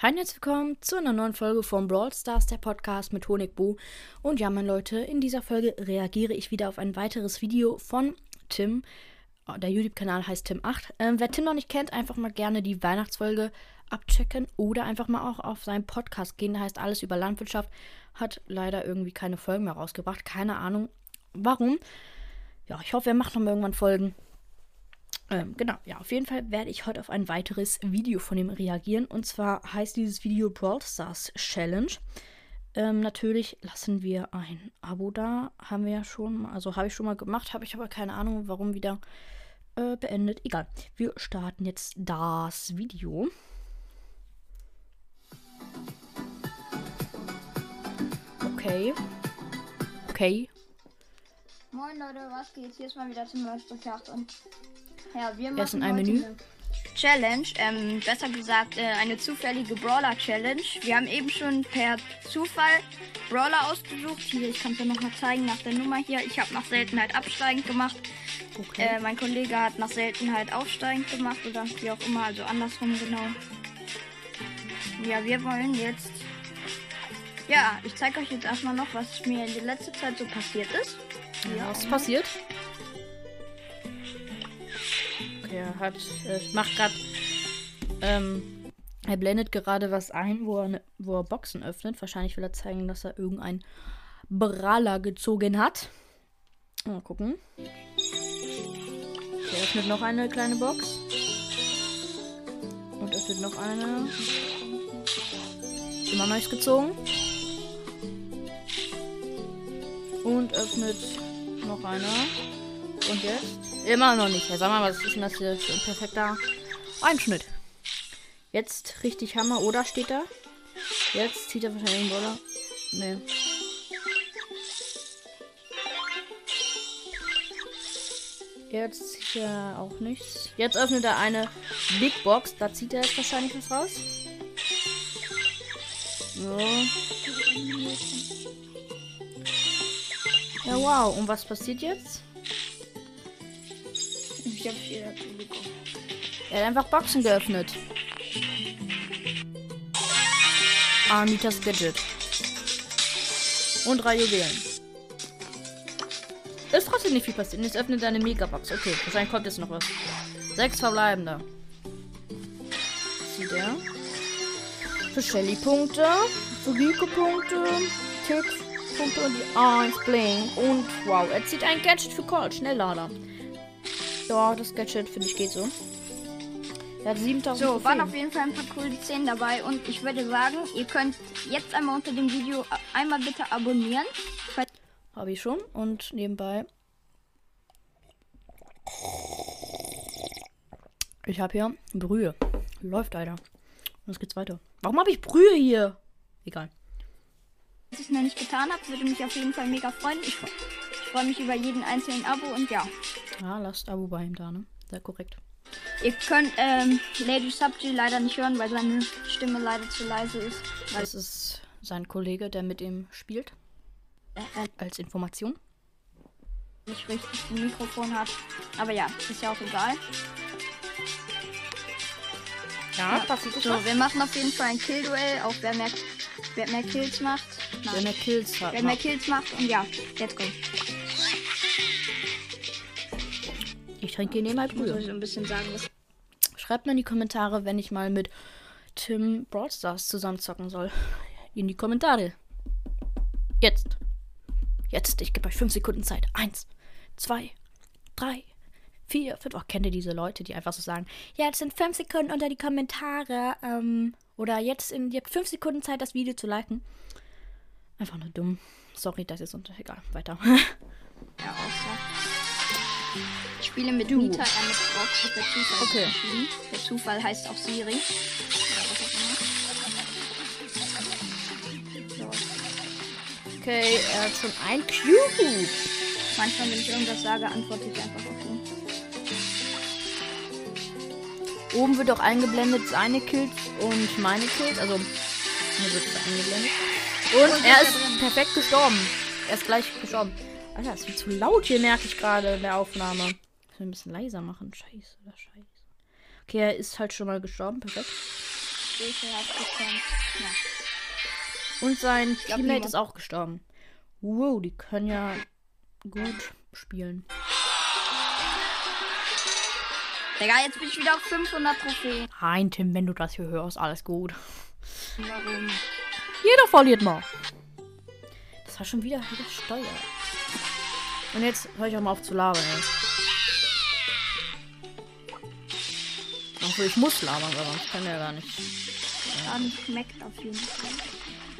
Hi und herzlich willkommen zu einer neuen Folge von Brawl Stars, der Podcast mit Honigbo. Und ja, meine Leute, in dieser Folge reagiere ich wieder auf ein weiteres Video von Tim. Der YouTube-Kanal heißt Tim8. Ähm, wer Tim noch nicht kennt, einfach mal gerne die Weihnachtsfolge abchecken oder einfach mal auch auf seinen Podcast gehen. Der heißt Alles über Landwirtschaft. Hat leider irgendwie keine Folgen mehr rausgebracht. Keine Ahnung warum. Ja, ich hoffe, er macht noch mal irgendwann Folgen. Ähm, genau, ja, auf jeden Fall werde ich heute auf ein weiteres Video von ihm reagieren. Und zwar heißt dieses Video Brawl Stars Challenge. Ähm, natürlich lassen wir ein Abo da. Haben wir ja schon, also habe ich schon mal gemacht, habe ich aber keine Ahnung, warum wieder äh, beendet. Egal. Wir starten jetzt das Video. Okay. Okay. Moin Leute, was geht? Hier ist mal wieder zum Meisterkraft und ja, wir Erst in machen einem Menü. Challenge, ähm, besser gesagt äh, eine zufällige Brawler Challenge. Wir haben eben schon per Zufall Brawler ausgesucht. Hier, ich kann es ja nochmal zeigen nach der Nummer hier. Ich habe nach Seltenheit absteigend gemacht. Okay. Äh, mein Kollege hat nach Seltenheit aufsteigend gemacht oder wie auch immer, also andersrum genau. Ja, wir wollen jetzt. Ja, ich zeige euch jetzt erstmal noch, was mir in der letzten Zeit so passiert ist. Ja, was ist passiert? Er hat, äh, macht gerade, ähm, er blendet gerade was ein, wo er, ne, wo er Boxen öffnet. Wahrscheinlich will er zeigen, dass er irgendein Brawler gezogen hat. Mal gucken. Er öffnet noch eine kleine Box. Und öffnet noch eine. Immer nichts gezogen. Und öffnet noch einer. Und jetzt? Immer noch nicht. Ja, sag mal, was ist denn das hier für ein perfekter Einschnitt? Jetzt richtig Hammer, oder steht da? Jetzt zieht er wahrscheinlich einen Brawler. Nee. Jetzt zieht er auch nichts. Jetzt öffnet er eine Big Box. Da zieht er jetzt wahrscheinlich was raus. So. Ja, wow. Und was passiert jetzt? Ich habe viel dazu bekommen. Er hat einfach Boxen geöffnet. Armitas Gadget. Und drei Juwelen. Ist trotzdem nicht viel passiert. Jetzt öffnet eine Megabox. Okay, wahrscheinlich kommt jetzt noch was. Sechs verbleibende. Zieht er. Für Shelly Punkte. Für Rico Punkte. Ticks Punkte und die 1 Bling. Und wow, er zieht ein Gadget für Colt. Schnelllader. Ja, das Gadget finde ich geht so. Er hat 7000 So, waren auf jeden Fall ein paar coole Szenen dabei und ich würde sagen, ihr könnt jetzt einmal unter dem Video einmal bitte abonnieren. Habe ich schon. Und nebenbei. Ich habe hier Brühe. Läuft, Alter. Und jetzt geht's weiter. Warum habe ich Brühe hier? Egal. Wenn ihr es noch nicht getan habt, würde mich auf jeden Fall mega freuen. Ich, ich freue mich über jeden einzelnen Abo und ja. Ja, lasst Abo bei ihm da, ne? Sehr korrekt. Ihr könnt ähm, Lady Subji leider nicht hören, weil seine Stimme leider zu leise ist. Weil Das ist sein Kollege, der mit ihm spielt. er äh, Als Information. nicht richtig ein Mikrofon hat. Aber ja, ist ja auch egal. Ja, passiert das So, wir machen auf jeden Fall ein Kill-Duell, auch wer mehr, wer mehr Kills macht. Nein. Wenn er Kills hat. Wer mehr Kills macht und ja, let's go. Ich trinke hier nebenbei Ich muss euch Brühe. so ein bisschen sagen, was Schreibt mir in die Kommentare, wenn ich mal mit Tim Brawl Stars zusammen zocken soll. In die Kommentare. Jetzt. Jetzt. Ich gebe euch 5 Sekunden Zeit. Eins, zwei, drei, vier, fünf. Oh, kennt ihr diese Leute, die einfach so sagen, ja, jetzt sind 5 Sekunden unter die Kommentare. Ähm, oder jetzt in, ihr habt 5 Sekunden Zeit, das Video zu liken. Einfach nur dumm. Sorry, das ist unter. Egal, weiter. er aussagt. Ich spiele mit Du. Nita, er mit Brock, mit der Zufall Okay. entschieden. Der Zufall heißt auch Siri. Okay, er hat schon ein Cube. Manchmal, wenn ich irgendwas sage, antworte ich einfach auf ihn. Oben wird auch eingeblendet seine Kills und meine Kills. Also, mir wird eingeblendet. Und Und er ist er perfekt gestorben. Er ist gleich gestorben. Alter, es wird zu laut hier, merke ich gerade in der Aufnahme. Ich will ein bisschen leiser machen. Scheiße, oder scheiße. Okay, er ist halt schon mal gestorben. Perfekt. Und sein Teammate ist auch gestorben. Wow, die können ja gut spielen. Digga, jetzt bin ich wieder auf 500 Trophäen. Nein, Tim, wenn du das hier hörst, alles gut. Warum? Jeder verliert mal. Das war schon wieder wieder Steuer. Und jetzt höre ich auch mal auf zu labern, ey. Obwohl, ich muss labern, weil sonst kann er gar nicht. Dann schmeckt auf jeden Fall.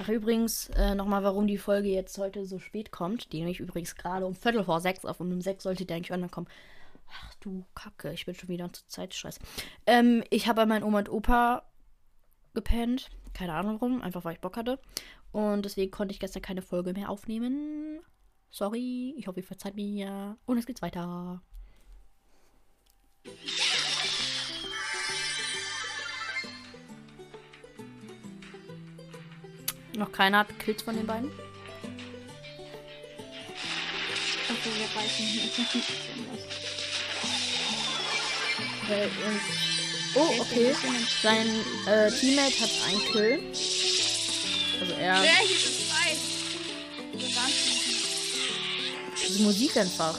Ach, übrigens, äh, nochmal, warum die Folge jetzt heute so spät kommt. Die nämlich übrigens gerade um Viertel vor sechs auf und um sechs sollte die eigentlich online kommen. Ach du Kacke, ich bin schon wieder zur Zeitstress. Ähm, ich habe bei meinen Oma und Opa gepennt. Keine Ahnung warum, einfach weil ich Bock hatte. Und deswegen konnte ich gestern keine Folge mehr aufnehmen. Sorry, ich hoffe, ihr verzeiht mir. Und es geht's weiter. Noch keiner hat Kills von den beiden. Okay, wir reißen hier. Weil, ähm, oh, okay. Sein äh, Teammate hat einen Kill. Also er. Wer hier? Diese Wahnsinn. Diese Musik einfach.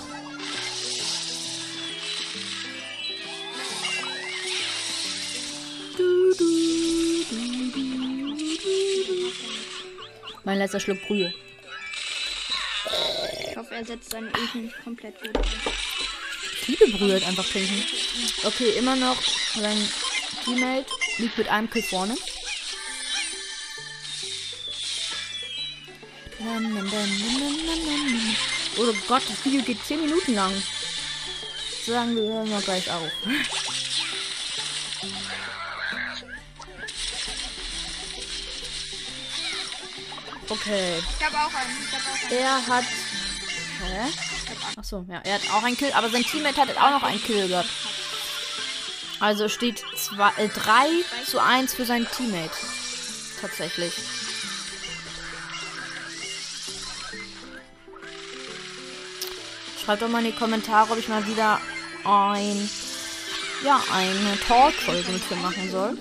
Mein letzter Schluck Brühe. Ich hoffe, er setzt seine Ekel nicht komplett ein. Ich liebe Brühe halt einfach trinken. Okay, immer noch sein Teammate liegt mit einem Kill vorne. Oh Gott, das Video geht 10 Minuten lang. Sagen wir hören wir gleich auf. Okay. Ich habe auch einen. Ich habe auch einen. Er hat. Hä? Achso, ja, er hat auch einen Kill, aber sein Teammate hat auch noch einen Kill gehabt. Also steht 3 äh, drei zu 1 für sein Teammate. Tatsächlich. Schreibt doch mal in die Kommentare, ob ich mal wieder ein. Ja, eine Talk-Folge mit ihm machen soll.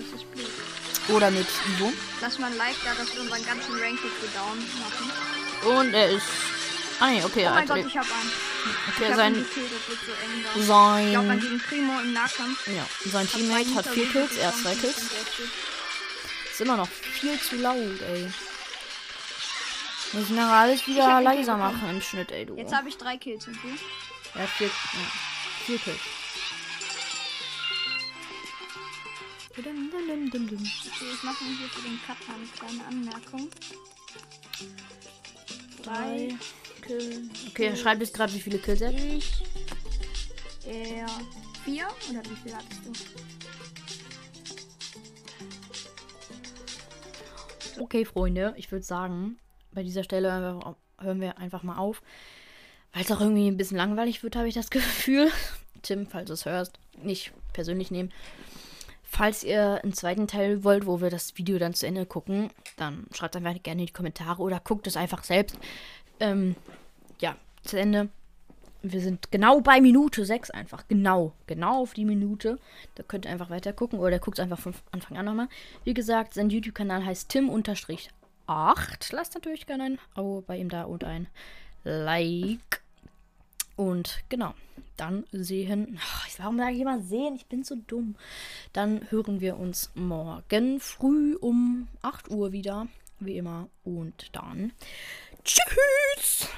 Oder mit Ivo. Lass mal ein Like da, dass wir unseren ganzen Rank jetzt down machen. Und er ist. Ah, nee, okay, Oh mein. Gott, ich habe einen. Okay, Ich hab ihn sein. wird so eng da. Ich glaube, Sein. gegen Primo im Nahkampf. Ja, sein Hab Teammate hat vier Kills, er hat zwei. Kills. Ist immer noch viel zu laut, ey. Müssen wir alles hab wieder leiser machen im Schnitt, ey, du. Jetzt habe ich drei Kills und du? Er hat vier, ja, vier Kills. Okay, ich mache mir hier für den Cut eine kleine Anmerkung. Drei Kills. Okay, er schreibt jetzt gerade, wie viele Kills er hat. Ich. Er. Vier? Oder wie viel hattest du? Okay, Freunde, ich würde sagen, bei dieser Stelle hören wir- hören wir einfach mal auf. Weil es auch irgendwie ein bisschen langweilig wird, habe ich das Gefühl. Tim, falls du es hörst, nicht persönlich nehmen. Falls ihr einen zweiten Teil wollt, wo wir das Video dann zu Ende gucken, dann schreibt einfach gerne in die Kommentare oder guckt es einfach selbst. Ähm, ja, zu Ende. Wir sind genau bei Minute 6 einfach. Genau. Genau auf die Minute. Da könnt ihr einfach weiter gucken oder guckt einfach von Anfang an nochmal. Wie gesagt, sein YouTube-Kanal heißt Tim-8. Lasst natürlich gerne ein Abo bei ihm da und ein Like. Und genau, dann sehen. Ach, warum sage ich immer sehen? Ich bin so dumm. Dann hören wir uns morgen früh um 8 Uhr wieder. Wie immer. Und dann. Tschüss!